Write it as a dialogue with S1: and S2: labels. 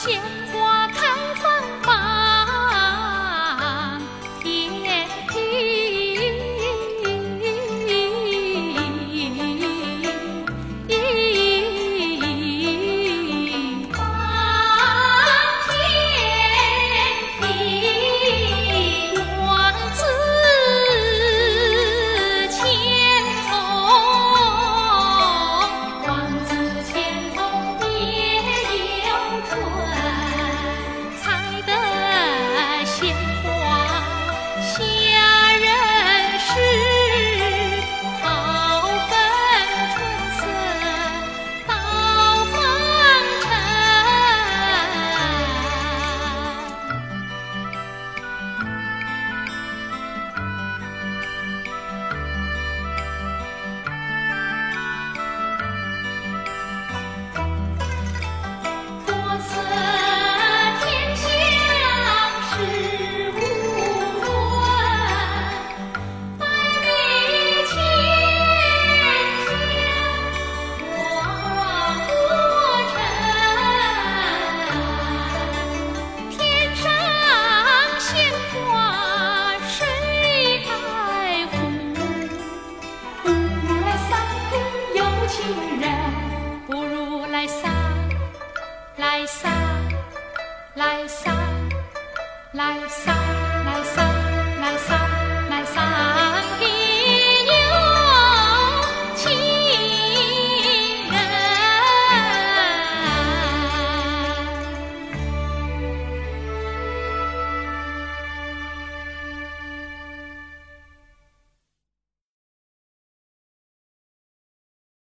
S1: 谢。来撒来撒来撒